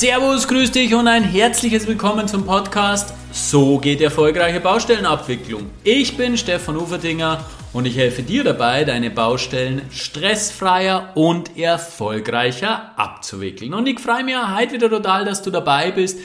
Servus, grüß dich und ein herzliches Willkommen zum Podcast So geht erfolgreiche Baustellenabwicklung. Ich bin Stefan Uferdinger und ich helfe dir dabei, deine Baustellen stressfreier und erfolgreicher abzuwickeln. Und ich freue mich heute wieder total, dass du dabei bist.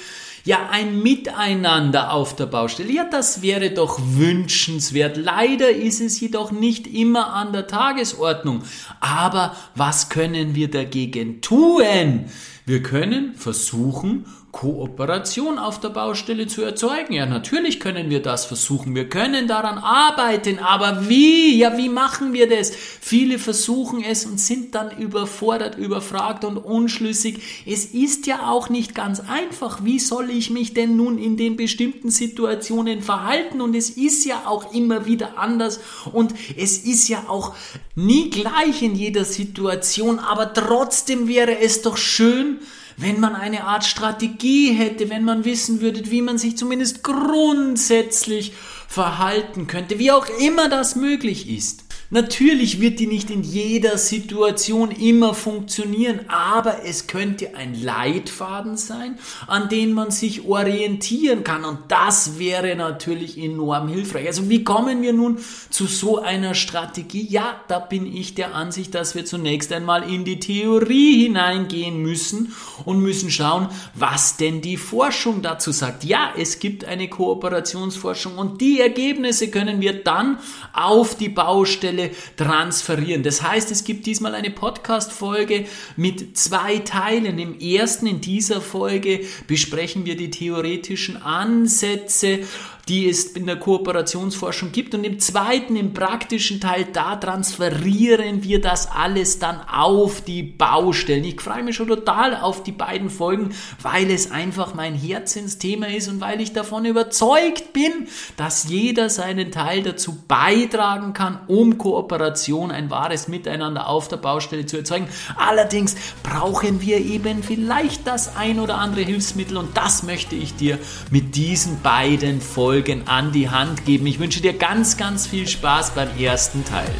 Ja, ein Miteinander auf der Baustelle. Ja, das wäre doch wünschenswert. Leider ist es jedoch nicht immer an der Tagesordnung. Aber was können wir dagegen tun? Wir können versuchen, Kooperation auf der Baustelle zu erzeugen. Ja, natürlich können wir das versuchen. Wir können daran arbeiten. Aber wie? Ja, wie machen wir das? Viele versuchen es und sind dann überfordert, überfragt und unschlüssig. Es ist ja auch nicht ganz einfach. Wie soll ich mich denn nun in den bestimmten Situationen verhalten? Und es ist ja auch immer wieder anders. Und es ist ja auch nie gleich in jeder Situation. Aber trotzdem wäre es doch schön, wenn man eine Art Strategie hätte, wenn man wissen würde, wie man sich zumindest grundsätzlich verhalten könnte, wie auch immer das möglich ist. Natürlich wird die nicht in jeder Situation immer funktionieren, aber es könnte ein Leitfaden sein, an den man sich orientieren kann und das wäre natürlich enorm hilfreich. Also wie kommen wir nun zu so einer Strategie? Ja, da bin ich der Ansicht, dass wir zunächst einmal in die Theorie hineingehen müssen und müssen schauen, was denn die Forschung dazu sagt. Ja, es gibt eine Kooperationsforschung und die Ergebnisse können wir dann auf die Baustelle Stelle transferieren. Das heißt, es gibt diesmal eine Podcast-Folge mit zwei Teilen. Im ersten, in dieser Folge, besprechen wir die theoretischen Ansätze die es in der Kooperationsforschung gibt. Und im zweiten, im praktischen Teil, da transferieren wir das alles dann auf die Baustellen. Ich freue mich schon total auf die beiden Folgen, weil es einfach mein Herzensthema ist und weil ich davon überzeugt bin, dass jeder seinen Teil dazu beitragen kann, um Kooperation, ein wahres Miteinander auf der Baustelle zu erzeugen. Allerdings brauchen wir eben vielleicht das ein oder andere Hilfsmittel und das möchte ich dir mit diesen beiden Folgen Folgen an die Hand geben. Ich wünsche dir ganz, ganz viel Spaß beim ersten Teil.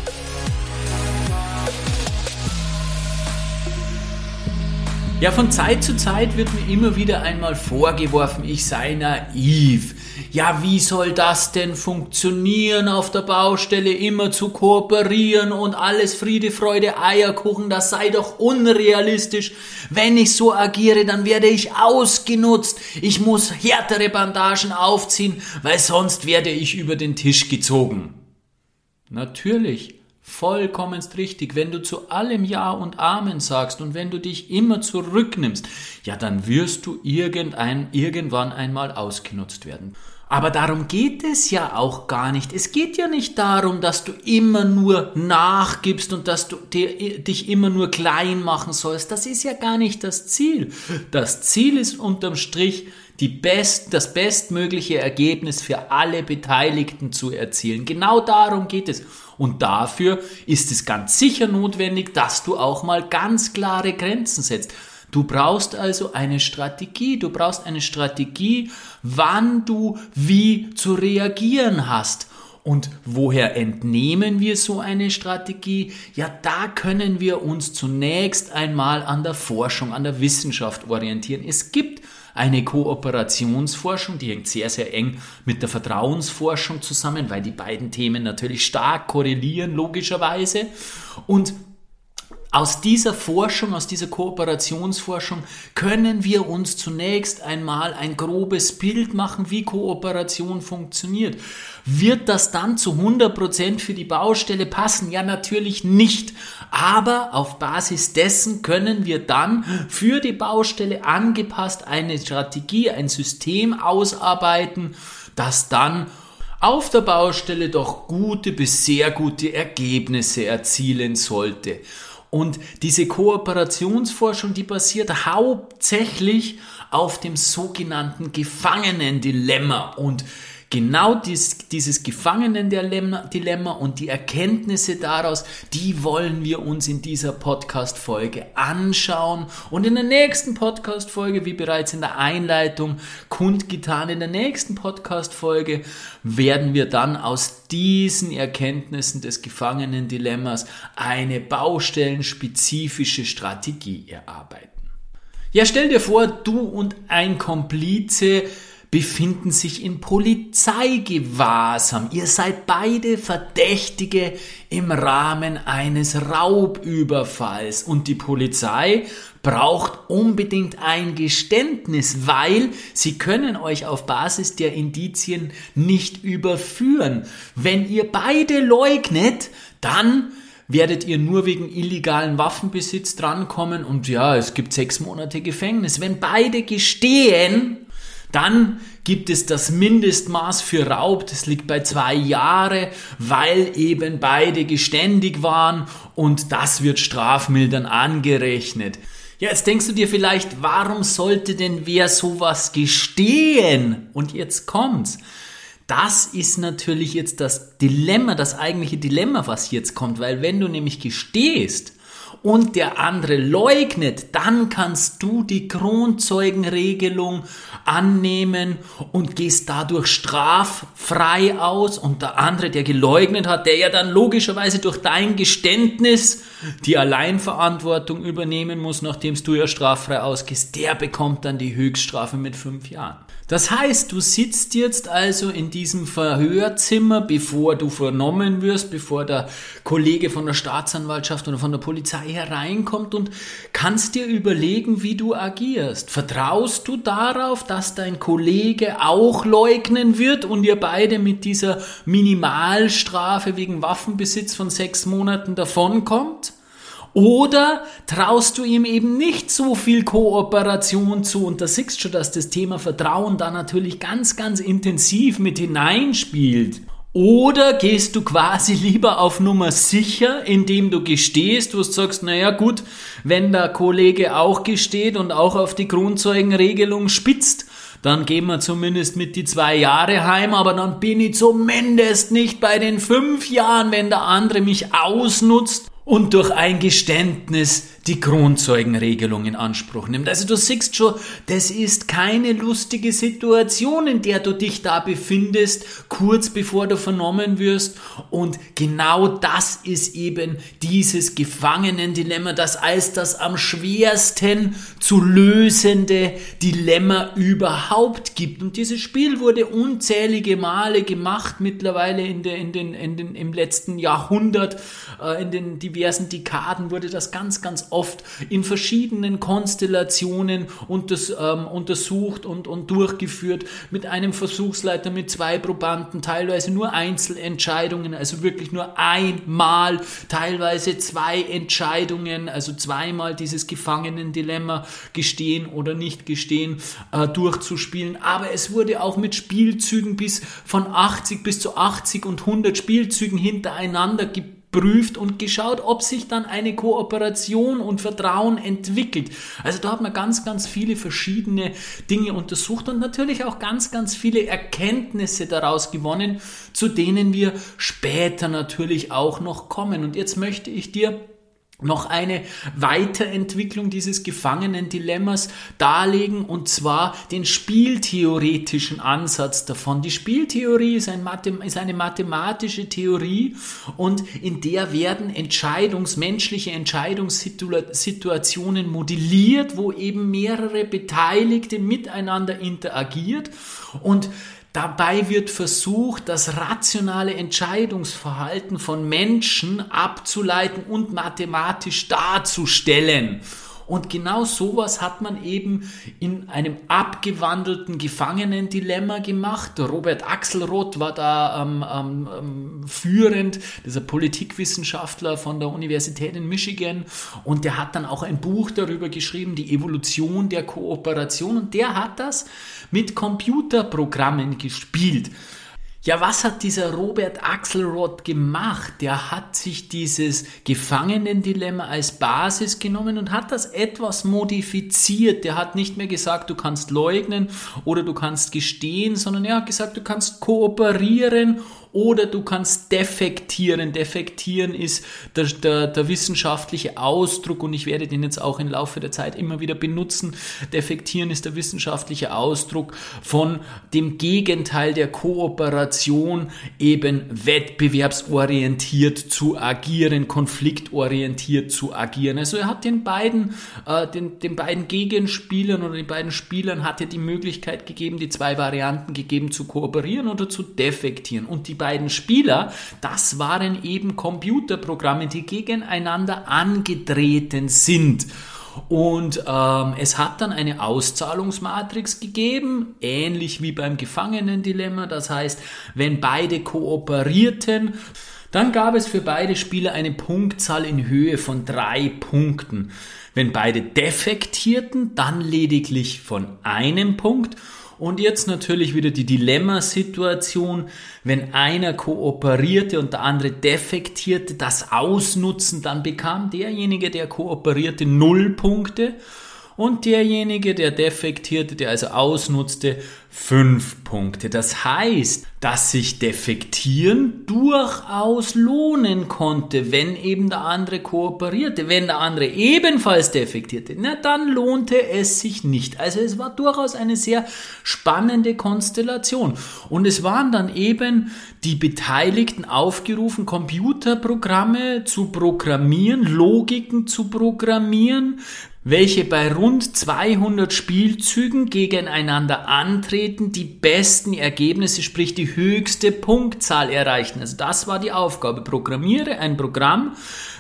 Ja, von Zeit zu Zeit wird mir immer wieder einmal vorgeworfen, ich sei naiv. Ja, wie soll das denn funktionieren auf der Baustelle, immer zu kooperieren und alles Friede, Freude, Eierkuchen, das sei doch unrealistisch. Wenn ich so agiere, dann werde ich ausgenutzt. Ich muss härtere Bandagen aufziehen, weil sonst werde ich über den Tisch gezogen. Natürlich, vollkommenst richtig. Wenn du zu allem Ja und Amen sagst und wenn du dich immer zurücknimmst, ja, dann wirst du irgendein, irgendwann einmal ausgenutzt werden. Aber darum geht es ja auch gar nicht. Es geht ja nicht darum, dass du immer nur nachgibst und dass du dich immer nur klein machen sollst. Das ist ja gar nicht das Ziel. Das Ziel ist unterm Strich, die best, das bestmögliche Ergebnis für alle Beteiligten zu erzielen. Genau darum geht es. Und dafür ist es ganz sicher notwendig, dass du auch mal ganz klare Grenzen setzt. Du brauchst also eine Strategie. Du brauchst eine Strategie, wann du wie zu reagieren hast. Und woher entnehmen wir so eine Strategie? Ja, da können wir uns zunächst einmal an der Forschung, an der Wissenschaft orientieren. Es gibt eine Kooperationsforschung, die hängt sehr, sehr eng mit der Vertrauensforschung zusammen, weil die beiden Themen natürlich stark korrelieren, logischerweise. Und aus dieser Forschung, aus dieser Kooperationsforschung können wir uns zunächst einmal ein grobes Bild machen, wie Kooperation funktioniert. Wird das dann zu 100% für die Baustelle passen? Ja, natürlich nicht. Aber auf Basis dessen können wir dann für die Baustelle angepasst eine Strategie, ein System ausarbeiten, das dann auf der Baustelle doch gute bis sehr gute Ergebnisse erzielen sollte. Und diese Kooperationsforschung, die basiert hauptsächlich auf dem sogenannten Gefangenendilemma. Und genau dies, dieses Gefangenendilemma und die Erkenntnisse daraus, die wollen wir uns in dieser Podcast-Folge anschauen. Und in der nächsten Podcast-Folge, wie bereits in der Einleitung kundgetan, in der nächsten Podcast-Folge werden wir dann aus diesen Erkenntnissen des Gefangenendilemmas eine baustellenspezifische Strategie erarbeiten. Ja, stell dir vor, du und ein Komplize befinden sich in Polizeigewahrsam. Ihr seid beide Verdächtige im Rahmen eines Raubüberfalls und die Polizei braucht unbedingt ein Geständnis, weil sie können euch auf Basis der Indizien nicht überführen. Wenn ihr beide leugnet, dann werdet ihr nur wegen illegalen Waffenbesitz drankommen und ja, es gibt sechs Monate Gefängnis. Wenn beide gestehen, dann gibt es das Mindestmaß für Raub, das liegt bei zwei Jahre, weil eben beide geständig waren und das wird strafmildern angerechnet. Ja, jetzt denkst du dir vielleicht, warum sollte denn wer sowas gestehen? Und jetzt kommt's. Das ist natürlich jetzt das Dilemma, das eigentliche Dilemma, was jetzt kommt, weil wenn du nämlich gestehst, und der andere leugnet, dann kannst du die Kronzeugenregelung annehmen und gehst dadurch straffrei aus und der andere, der geleugnet hat, der ja dann logischerweise durch dein Geständnis die Alleinverantwortung übernehmen muss, nachdem du ja straffrei ausgehst, der bekommt dann die Höchststrafe mit fünf Jahren. Das heißt, du sitzt jetzt also in diesem Verhörzimmer, bevor du vernommen wirst, bevor der Kollege von der Staatsanwaltschaft oder von der Polizei hereinkommt und kannst dir überlegen, wie du agierst. Vertraust du darauf, dass dein Kollege auch leugnen wird und ihr beide mit dieser Minimalstrafe wegen Waffenbesitz von sechs Monaten davonkommt? Oder traust du ihm eben nicht so viel Kooperation zu und da siehst schon, dass das Thema Vertrauen da natürlich ganz, ganz intensiv mit hineinspielt. Oder gehst du quasi lieber auf Nummer sicher, indem du gestehst, wo du sagst, naja gut, wenn der Kollege auch gesteht und auch auf die Grundzeugenregelung spitzt, dann gehen wir zumindest mit die zwei Jahre heim, aber dann bin ich zumindest nicht bei den fünf Jahren, wenn der andere mich ausnutzt und durch ein Geständnis die Kronzeugenregelung in Anspruch nimmt. Also du siehst schon, das ist keine lustige Situation, in der du dich da befindest, kurz bevor du vernommen wirst. Und genau das ist eben dieses Gefangenendilemma, das als das am schwersten zu lösende Dilemma überhaupt gibt. Und dieses Spiel wurde unzählige Male gemacht, mittlerweile in der, in den, in den, im letzten Jahrhundert, äh, in den diversen Dekaden wurde das ganz, ganz oft in verschiedenen Konstellationen unters, ähm, untersucht und, und durchgeführt mit einem Versuchsleiter, mit zwei Probanden, teilweise nur Einzelentscheidungen, also wirklich nur einmal, teilweise zwei Entscheidungen, also zweimal dieses Gefangenendilemma gestehen oder nicht gestehen, äh, durchzuspielen. Aber es wurde auch mit Spielzügen bis von 80 bis zu 80 und 100 Spielzügen hintereinander gebildet geprüft und geschaut, ob sich dann eine Kooperation und Vertrauen entwickelt. Also da hat man ganz, ganz viele verschiedene Dinge untersucht und natürlich auch ganz, ganz viele Erkenntnisse daraus gewonnen, zu denen wir später natürlich auch noch kommen. Und jetzt möchte ich dir noch eine Weiterentwicklung dieses Gefangenen-Dilemmas darlegen und zwar den spieltheoretischen Ansatz davon. Die Spieltheorie ist, ein ist, eine mathematische Theorie und in der werden Entscheidungs-, menschliche Entscheidungssituationen modelliert, wo eben mehrere Beteiligte miteinander interagiert und Dabei wird versucht, das rationale Entscheidungsverhalten von Menschen abzuleiten und mathematisch darzustellen. Und genau sowas hat man eben in einem abgewandelten Gefangenendilemma gemacht. Robert Axelrod war da ähm, ähm, führend, dieser Politikwissenschaftler von der Universität in Michigan. Und der hat dann auch ein Buch darüber geschrieben, die Evolution der Kooperation. Und der hat das mit Computerprogrammen gespielt. Ja, was hat dieser Robert Axelrod gemacht? Der hat sich dieses Gefangenendilemma als Basis genommen und hat das etwas modifiziert. Der hat nicht mehr gesagt, du kannst leugnen oder du kannst gestehen, sondern er hat gesagt, du kannst kooperieren oder du kannst defektieren. Defektieren ist der, der, der wissenschaftliche Ausdruck und ich werde den jetzt auch im Laufe der Zeit immer wieder benutzen. Defektieren ist der wissenschaftliche Ausdruck von dem Gegenteil der Kooperation Situation eben wettbewerbsorientiert zu agieren, konfliktorientiert zu agieren. Also er hat den beiden, äh, den, den beiden Gegenspielern oder den beiden Spielern hat er die Möglichkeit gegeben, die zwei Varianten gegeben zu kooperieren oder zu defektieren. Und die beiden Spieler, das waren eben Computerprogramme, die gegeneinander angetreten sind. Und ähm, es hat dann eine Auszahlungsmatrix gegeben, ähnlich wie beim Gefangenendilemma. Das heißt, wenn beide kooperierten, dann gab es für beide Spieler eine Punktzahl in Höhe von drei Punkten. Wenn beide defektierten, dann lediglich von einem Punkt und jetzt natürlich wieder die Dilemmasituation, wenn einer kooperierte und der andere defektierte, das ausnutzen, dann bekam derjenige, der kooperierte, null Punkte und derjenige, der defektierte, der also ausnutzte, fünf Punkte. Das heißt, dass sich Defektieren durchaus lohnen konnte, wenn eben der andere kooperierte. Wenn der andere ebenfalls defektierte, na dann lohnte es sich nicht. Also es war durchaus eine sehr spannende Konstellation. Und es waren dann eben die Beteiligten aufgerufen, Computerprogramme zu programmieren, Logiken zu programmieren, welche bei rund 200 Spielzügen gegeneinander antreten, die besten Ergebnisse, sprich die höchste Punktzahl erreichen. Also das war die Aufgabe. Programmiere ein Programm,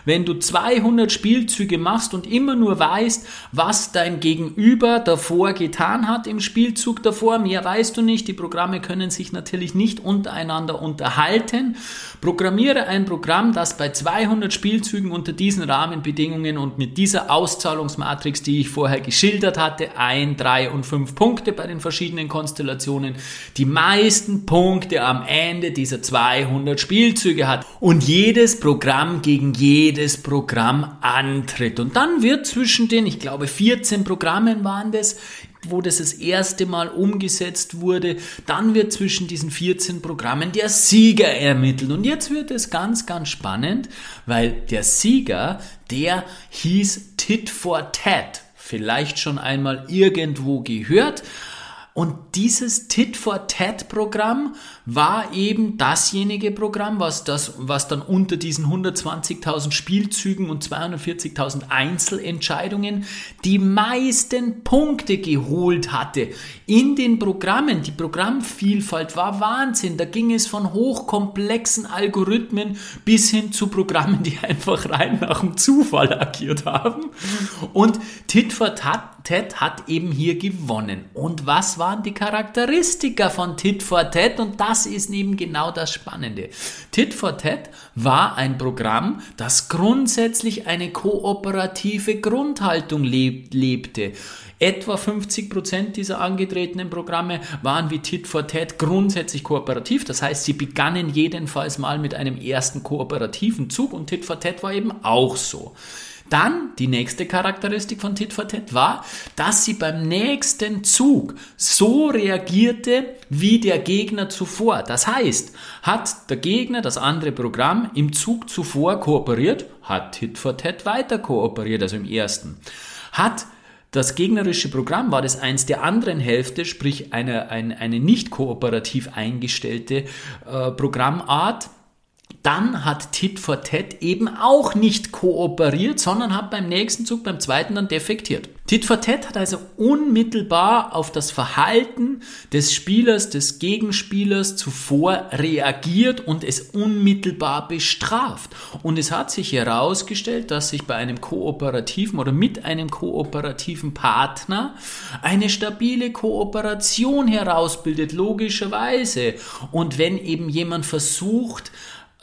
wenn du 200 Spielzüge machst und immer nur weißt, was dein Gegenüber davor getan hat im Spielzug davor, mehr weißt du nicht. Die Programme können sich natürlich nicht untereinander unterhalten. Programmiere ein Programm, das bei 200 Spielzügen unter diesen Rahmenbedingungen und mit dieser Auszahlungsmatrix, die ich vorher geschildert hatte, ein, drei und fünf Punkte bei den verschiedenen Konstellationen, die meisten Punkte am Ende dieser 200 Spielzüge hat. Und jedes Programm gegen jedes jedes Programm antritt. Und dann wird zwischen den, ich glaube, 14 Programmen waren das, wo das das erste Mal umgesetzt wurde, dann wird zwischen diesen 14 Programmen der Sieger ermittelt. Und jetzt wird es ganz, ganz spannend, weil der Sieger, der hieß Tit for Tat. Vielleicht schon einmal irgendwo gehört. Und dieses Tit-for-Tat-Programm war eben dasjenige Programm, was, das, was dann unter diesen 120.000 Spielzügen und 240.000 Einzelentscheidungen die meisten Punkte geholt hatte. In den Programmen, die Programmvielfalt war Wahnsinn. Da ging es von hochkomplexen Algorithmen bis hin zu Programmen, die einfach rein nach dem Zufall agiert haben. Und Tit-for-Tat hat eben hier gewonnen. Und was waren die Charakteristika von Tit for Tat? Und das ist eben genau das Spannende. Tit for Tat war ein Programm, das grundsätzlich eine kooperative Grundhaltung lebte. Etwa 50 Prozent dieser angetretenen Programme waren wie Tit for Tat grundsätzlich kooperativ. Das heißt, sie begannen jedenfalls mal mit einem ersten kooperativen Zug und Tit for Tat war eben auch so. Dann die nächste Charakteristik von Tit for Tat war, dass sie beim nächsten Zug so reagierte wie der Gegner zuvor. Das heißt, hat der Gegner das andere Programm im Zug zuvor kooperiert, hat Tit for Tat weiter kooperiert, also im ersten. Hat das gegnerische Programm war das eins der anderen Hälfte, sprich eine, eine, eine nicht kooperativ eingestellte äh, Programmart, dann hat Tit for Tat eben auch nicht kooperiert, sondern hat beim nächsten Zug, beim zweiten dann defektiert. Tit for Tat hat also unmittelbar auf das Verhalten des Spielers, des Gegenspielers zuvor reagiert und es unmittelbar bestraft. Und es hat sich herausgestellt, dass sich bei einem kooperativen oder mit einem kooperativen Partner eine stabile Kooperation herausbildet, logischerweise. Und wenn eben jemand versucht,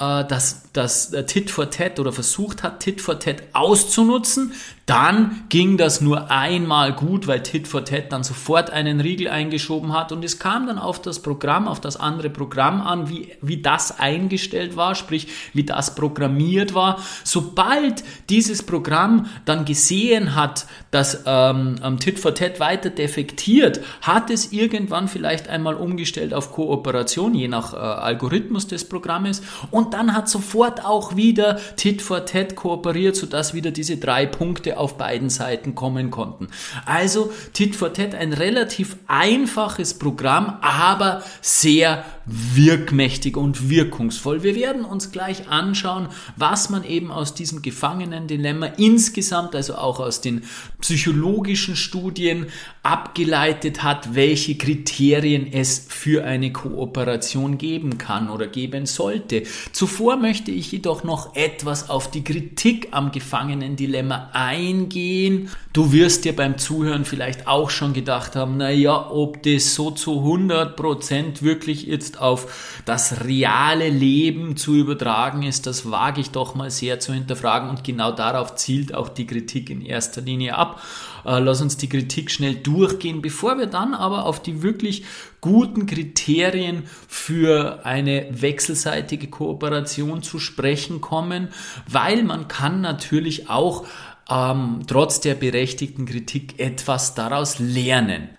äh, das, das äh, Tit for Tat oder versucht hat, Tit for Tat auszunutzen, dann ging das nur einmal gut, weil Tit for Tat dann sofort einen Riegel eingeschoben hat und es kam dann auf das Programm, auf das andere Programm an, wie, wie das eingestellt war, sprich wie das programmiert war. Sobald dieses Programm dann gesehen hat, dass ähm, Tit for Tat weiter defektiert, hat es irgendwann vielleicht einmal umgestellt auf Kooperation, je nach äh, Algorithmus des Programmes und dann hat sofort auch wieder Tit for Tat kooperiert, sodass wieder diese drei Punkte auf beiden Seiten kommen konnten. Also Tit for Tat ein relativ einfaches Programm, aber sehr wirkmächtig und wirkungsvoll. Wir werden uns gleich anschauen, was man eben aus diesem Gefangenendilemma insgesamt, also auch aus den psychologischen Studien abgeleitet hat, welche Kriterien es für eine Kooperation geben kann oder geben sollte. Zuvor möchte ich jedoch noch etwas auf die Kritik am Gefangenendilemma eingehen. Du wirst dir beim Zuhören vielleicht auch schon gedacht haben, na ja, ob das so zu 100 Prozent wirklich jetzt auf das reale Leben zu übertragen ist, das wage ich doch mal sehr zu hinterfragen und genau darauf zielt auch die Kritik in erster Linie ab. Äh, lass uns die Kritik schnell durchgehen, bevor wir dann aber auf die wirklich guten Kriterien für eine wechselseitige Kooperation zu sprechen kommen, weil man kann natürlich auch ähm, trotz der berechtigten Kritik etwas daraus lernen.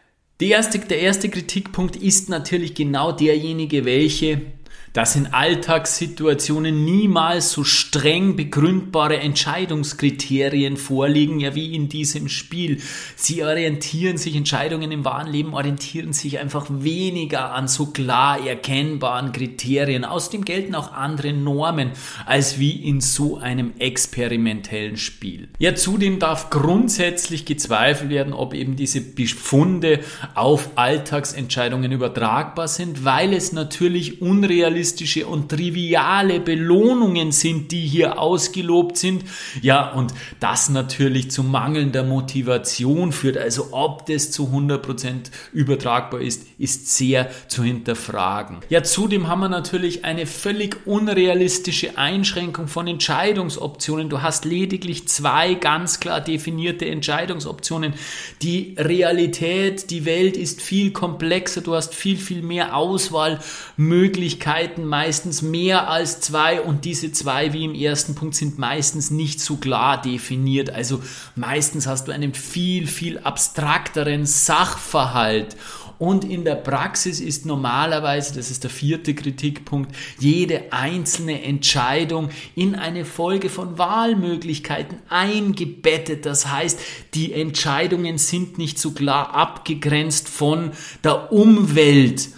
Erste, der erste Kritikpunkt ist natürlich genau derjenige, welche dass in Alltagssituationen niemals so streng begründbare Entscheidungskriterien vorliegen, ja wie in diesem Spiel. Sie orientieren sich, Entscheidungen im wahren Leben orientieren sich einfach weniger an so klar erkennbaren Kriterien. Außerdem gelten auch andere Normen als wie in so einem experimentellen Spiel. Ja, zudem darf grundsätzlich gezweifelt werden, ob eben diese Befunde auf Alltagsentscheidungen übertragbar sind, weil es natürlich unrealistisch unrealistische und triviale Belohnungen sind, die hier ausgelobt sind. Ja, und das natürlich zu mangelnder Motivation führt. Also ob das zu 100% übertragbar ist, ist sehr zu hinterfragen. Ja, zudem haben wir natürlich eine völlig unrealistische Einschränkung von Entscheidungsoptionen. Du hast lediglich zwei ganz klar definierte Entscheidungsoptionen. Die Realität, die Welt ist viel komplexer. Du hast viel, viel mehr Auswahlmöglichkeiten Seiten meistens mehr als zwei und diese zwei, wie im ersten Punkt, sind meistens nicht so klar definiert. Also meistens hast du einen viel, viel abstrakteren Sachverhalt. Und in der Praxis ist normalerweise, das ist der vierte Kritikpunkt, jede einzelne Entscheidung in eine Folge von Wahlmöglichkeiten eingebettet. Das heißt, die Entscheidungen sind nicht so klar abgegrenzt von der Umwelt.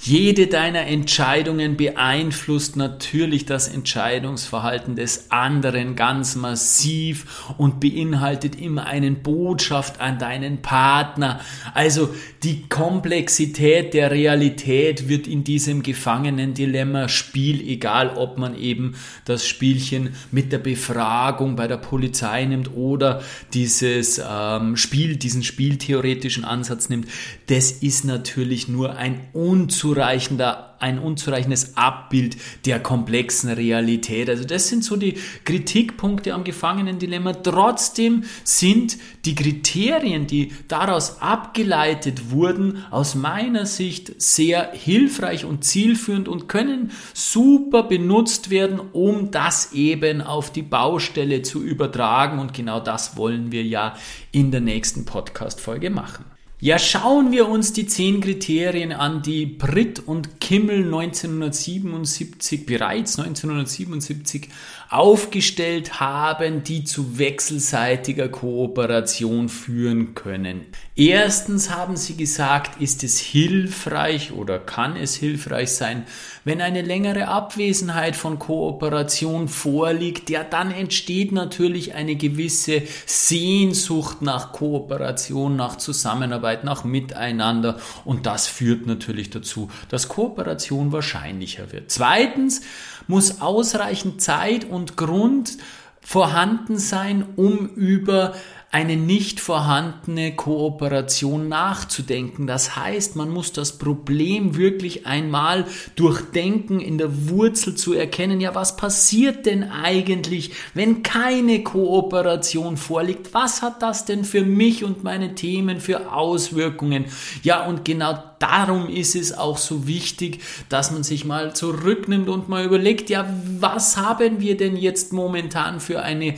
Jede deiner Entscheidungen beeinflusst natürlich das Entscheidungsverhalten des anderen ganz massiv und beinhaltet immer eine Botschaft an deinen Partner. Also die Komplexität der Realität wird in diesem Gefangenen-Dilemma Spiel, egal ob man eben das Spielchen mit der Befragung bei der Polizei nimmt oder dieses ähm, Spiel, diesen spieltheoretischen Ansatz nimmt, das ist natürlich nur ein unzureichender unzureichender, ein unzureichendes Abbild der komplexen Realität. Also das sind so die Kritikpunkte am Gefangenendilemma. Trotzdem sind die Kriterien, die daraus abgeleitet wurden, aus meiner Sicht sehr hilfreich und zielführend und können super benutzt werden, um das eben auf die Baustelle zu übertragen. Und genau das wollen wir ja in der nächsten Podcast-Folge machen. Ja, schauen wir uns die zehn Kriterien an, die Britt und Kimmel 1977, bereits 1977 aufgestellt haben, die zu wechselseitiger Kooperation führen können. Erstens haben sie gesagt, ist es hilfreich oder kann es hilfreich sein, wenn eine längere Abwesenheit von Kooperation vorliegt, ja, dann entsteht natürlich eine gewisse Sehnsucht nach Kooperation, nach Zusammenarbeit, nach Miteinander und das führt natürlich dazu, dass Kooperation wahrscheinlicher wird. Zweitens muss ausreichend Zeit und Grund vorhanden sein, um über eine nicht vorhandene Kooperation nachzudenken. Das heißt, man muss das Problem wirklich einmal durchdenken, in der Wurzel zu erkennen, ja, was passiert denn eigentlich, wenn keine Kooperation vorliegt? Was hat das denn für mich und meine Themen für Auswirkungen? Ja, und genau darum ist es auch so wichtig, dass man sich mal zurücknimmt und mal überlegt, ja, was haben wir denn jetzt momentan für eine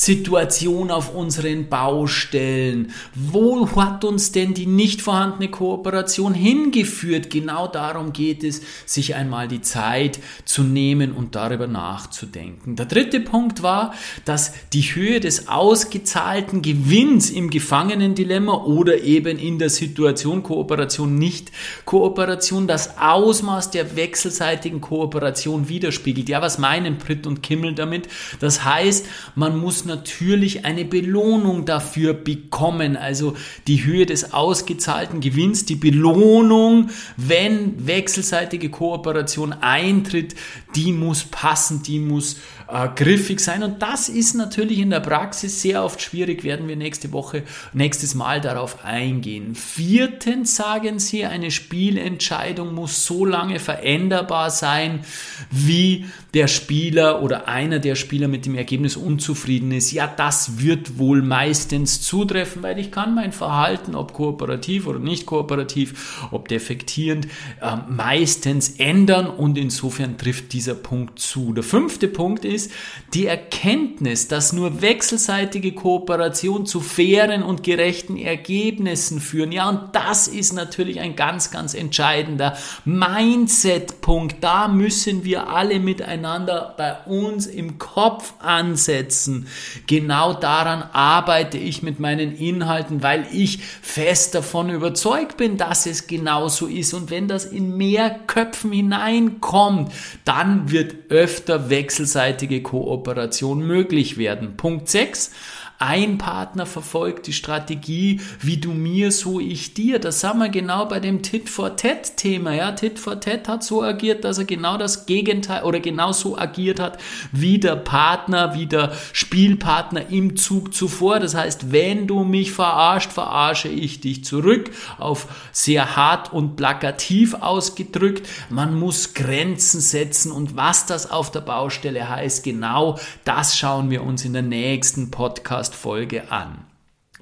Situation auf unseren Baustellen? Wo hat uns denn die nicht vorhandene Kooperation hingeführt? Genau darum geht es, sich einmal die Zeit zu nehmen und darüber nachzudenken. Der dritte Punkt war, dass die Höhe des ausgezahlten Gewinns im Gefangenendilemma oder eben in der Situation Kooperation, nicht Kooperation, das Ausmaß der wechselseitigen Kooperation widerspiegelt. Ja, was meinen Pritt und Kimmel damit? Das heißt, man muss natürlich eine Belohnung dafür bekommen. Also die Höhe des ausgezahlten Gewinns, die Belohnung, wenn wechselseitige Kooperation eintritt, die muss passen, die muss äh, griffig sein. Und das ist natürlich in der Praxis sehr oft schwierig, werden wir nächste Woche, nächstes Mal darauf eingehen. Viertens sagen sie, eine Spielentscheidung muss so lange veränderbar sein, wie der Spieler oder einer der Spieler mit dem Ergebnis unzufrieden ist. Ja, das wird wohl meistens zutreffen, weil ich kann mein Verhalten, ob kooperativ oder nicht kooperativ, ob defektierend, äh, meistens ändern und insofern trifft dieser Punkt zu. Der fünfte Punkt ist, ist die Erkenntnis, dass nur wechselseitige Kooperation zu fairen und gerechten Ergebnissen führen. Ja, und das ist natürlich ein ganz, ganz entscheidender Mindset-Punkt. Da müssen wir alle miteinander bei uns im Kopf ansetzen. Genau daran arbeite ich mit meinen Inhalten, weil ich fest davon überzeugt bin, dass es genauso ist. Und wenn das in mehr Köpfen hineinkommt, dann wird öfter wechselseitige Kooperation möglich werden. Punkt 6. Ein Partner verfolgt die Strategie, wie du mir, so ich dir. Das haben wir genau bei dem Tit for Tat Thema. Ja, Tit for Tat hat so agiert, dass er genau das Gegenteil oder genau so agiert hat, wie der Partner, wie der Spielpartner im Zug zuvor. Das heißt, wenn du mich verarscht, verarsche ich dich zurück. Auf sehr hart und plakativ ausgedrückt. Man muss Grenzen setzen und was das auf der Baustelle heißt, genau das schauen wir uns in der nächsten Podcast Podcast-Folge an.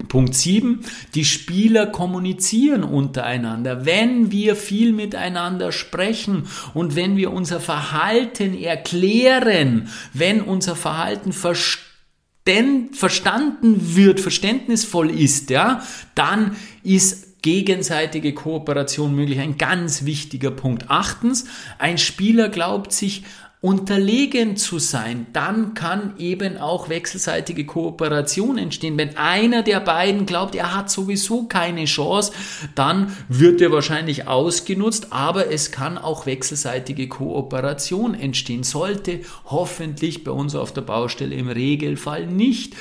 Punkt 7. Die Spieler kommunizieren untereinander. Wenn wir viel miteinander sprechen und wenn wir unser Verhalten erklären, wenn unser Verhalten verstanden wird, verständnisvoll ist, ja, dann ist gegenseitige Kooperation möglich. Ein ganz wichtiger Punkt. Achtens, ein Spieler glaubt sich unterlegen zu sein, dann kann eben auch wechselseitige Kooperation entstehen. Wenn einer der beiden glaubt, er hat sowieso keine Chance, dann wird er wahrscheinlich ausgenutzt, aber es kann auch wechselseitige Kooperation entstehen. Sollte hoffentlich bei uns auf der Baustelle im Regelfall nicht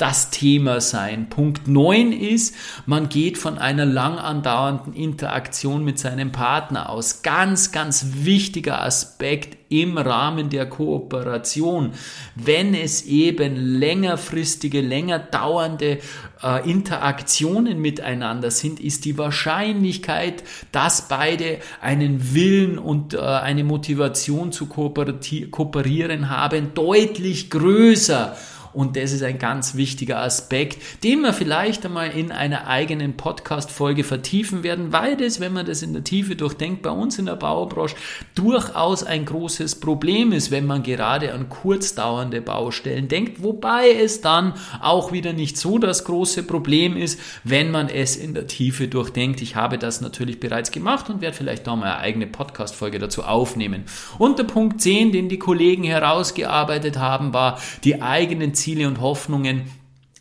das Thema sein. Punkt 9 ist, man geht von einer lang andauernden Interaktion mit seinem Partner aus. Ganz, ganz wichtiger Aspekt im Rahmen der Kooperation. Wenn es eben längerfristige, länger dauernde äh, Interaktionen miteinander sind, ist die Wahrscheinlichkeit, dass beide einen Willen und äh, eine Motivation zu kooperieren haben, deutlich größer. Und das ist ein ganz wichtiger Aspekt, den wir vielleicht einmal in einer eigenen Podcast-Folge vertiefen werden, weil das, wenn man das in der Tiefe durchdenkt, bei uns in der Baubranche durchaus ein großes Problem ist, wenn man gerade an kurzdauernde Baustellen denkt, wobei es dann auch wieder nicht so das große Problem ist, wenn man es in der Tiefe durchdenkt. Ich habe das natürlich bereits gemacht und werde vielleicht noch mal eine eigene Podcast-Folge dazu aufnehmen. Und der Punkt 10, den die Kollegen herausgearbeitet haben, war die eigenen Ziele und Hoffnungen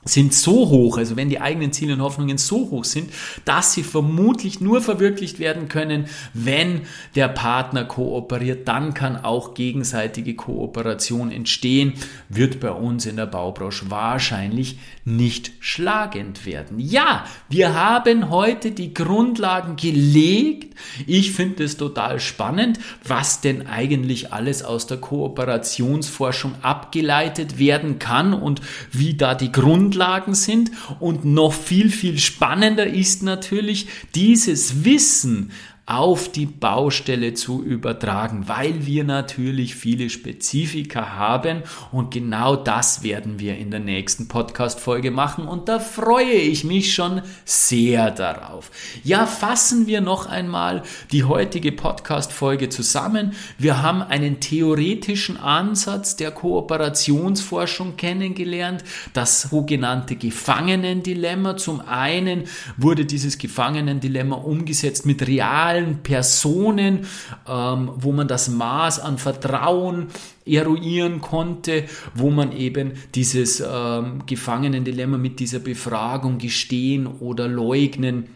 sind so hoch, also wenn die eigenen Ziele und Hoffnungen so hoch sind, dass sie vermutlich nur verwirklicht werden können, wenn der Partner kooperiert, dann kann auch gegenseitige Kooperation entstehen, wird bei uns in der Baubranche wahrscheinlich nicht schlagend werden. Ja, wir haben heute die Grundlagen gelegt. Ich finde es total spannend, was denn eigentlich alles aus der Kooperationsforschung abgeleitet werden kann und wie da die Grundlagen Grundlagen sind. Und noch viel, viel spannender ist natürlich dieses Wissen auf die Baustelle zu übertragen, weil wir natürlich viele Spezifika haben und genau das werden wir in der nächsten Podcast-Folge machen und da freue ich mich schon sehr darauf. Ja, fassen wir noch einmal die heutige Podcast-Folge zusammen. Wir haben einen theoretischen Ansatz der Kooperationsforschung kennengelernt, das sogenannte Gefangenendilemma. Zum einen wurde dieses Gefangenendilemma umgesetzt mit realen Personen, ähm, wo man das Maß an Vertrauen eruieren konnte, wo man eben dieses ähm, Gefangenendilemma mit dieser Befragung gestehen oder leugnen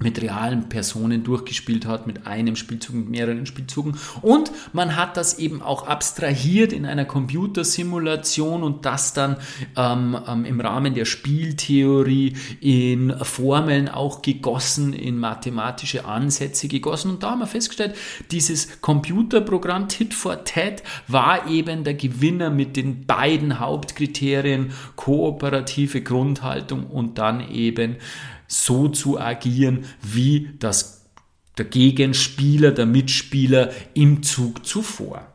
mit realen Personen durchgespielt hat, mit einem Spielzug, mit mehreren Spielzügen. Und man hat das eben auch abstrahiert in einer Computersimulation und das dann ähm, ähm, im Rahmen der Spieltheorie in Formeln auch gegossen, in mathematische Ansätze gegossen. Und da haben wir festgestellt, dieses Computerprogramm Tit for Tat war eben der Gewinner mit den beiden Hauptkriterien kooperative Grundhaltung und dann eben so zu agieren, wie das der Gegenspieler, der Mitspieler im Zug zuvor.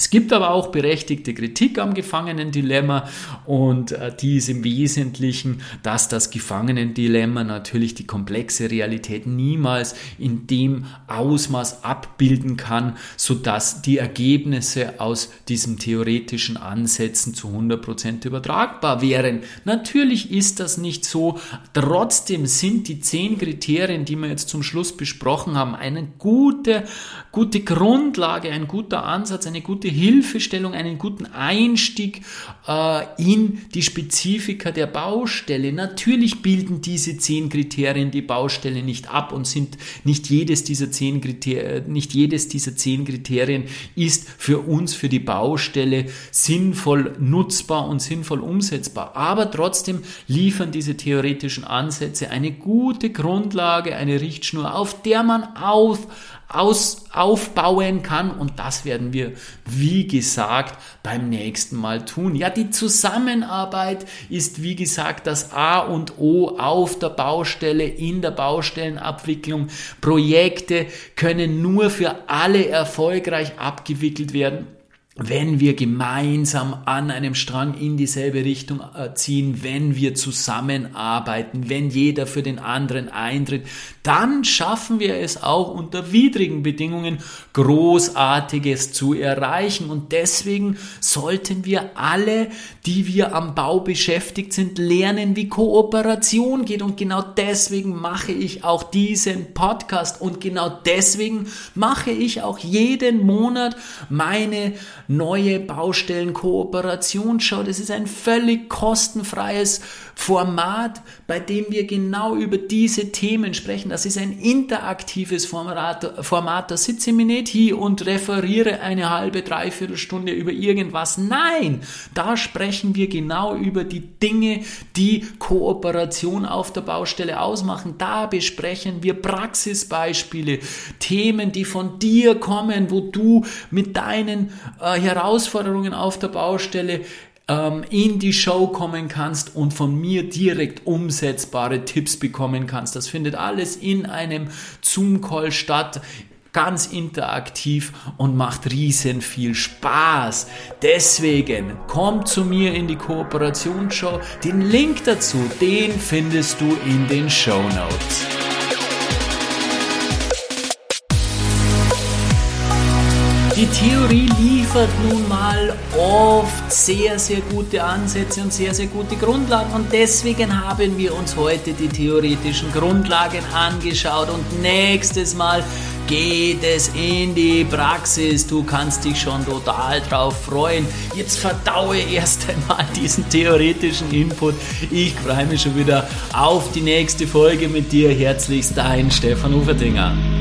Es gibt aber auch berechtigte Kritik am Gefangenendilemma und äh, die ist im Wesentlichen, dass das Gefangenendilemma natürlich die komplexe Realität niemals in dem Ausmaß abbilden kann, sodass die Ergebnisse aus diesen theoretischen Ansätzen zu 100% übertragbar wären. Natürlich ist das nicht so. Trotzdem sind die zehn Kriterien, die wir jetzt zum Schluss besprochen haben, eine gute, gute Grundlage, ein guter Ansatz, eine gute Hilfestellung, einen guten Einstieg äh, in die Spezifika der Baustelle. Natürlich bilden diese zehn Kriterien die Baustelle nicht ab und sind nicht jedes dieser zehn Kriterien, äh, nicht jedes dieser zehn Kriterien ist für uns, für die Baustelle sinnvoll nutzbar und sinnvoll umsetzbar. Aber trotzdem liefern diese theoretischen Ansätze eine gute Grundlage, eine Richtschnur, auf der man auf aus, aufbauen kann. Und das werden wir, wie gesagt, beim nächsten Mal tun. Ja, die Zusammenarbeit ist, wie gesagt, das A und O auf der Baustelle, in der Baustellenabwicklung. Projekte können nur für alle erfolgreich abgewickelt werden wenn wir gemeinsam an einem Strang in dieselbe Richtung äh, ziehen, wenn wir zusammenarbeiten, wenn jeder für den anderen eintritt, dann schaffen wir es auch unter widrigen Bedingungen Großartiges zu erreichen. Und deswegen sollten wir alle, die wir am Bau beschäftigt sind, lernen, wie Kooperation geht. Und genau deswegen mache ich auch diesen Podcast. Und genau deswegen mache ich auch jeden Monat meine neue Baustellen-Kooperationsschau. Das ist ein völlig kostenfreies Format, bei dem wir genau über diese Themen sprechen. Das ist ein interaktives Format. Format. Da sitze ich mir nicht hier und referiere eine halbe, dreiviertel Stunde über irgendwas. Nein, da sprechen wir genau über die Dinge, die Kooperation auf der Baustelle ausmachen. Da besprechen wir Praxisbeispiele, Themen, die von dir kommen, wo du mit deinen äh, Herausforderungen auf der Baustelle ähm, in die Show kommen kannst und von mir direkt umsetzbare Tipps bekommen kannst. Das findet alles in einem Zoom-Call statt ganz interaktiv und macht riesen viel Spaß. Deswegen komm zu mir in die Kooperationsshow. Den Link dazu, den findest du in den Show Notes. Die Theorie liefert nun mal oft sehr, sehr gute Ansätze und sehr, sehr gute Grundlagen und deswegen haben wir uns heute die theoretischen Grundlagen angeschaut und nächstes Mal geht es in die Praxis. Du kannst dich schon total drauf freuen. Jetzt verdaue erst einmal diesen theoretischen Input. Ich freue mich schon wieder auf die nächste Folge mit dir. Herzlichst dein Stefan Uferdinger.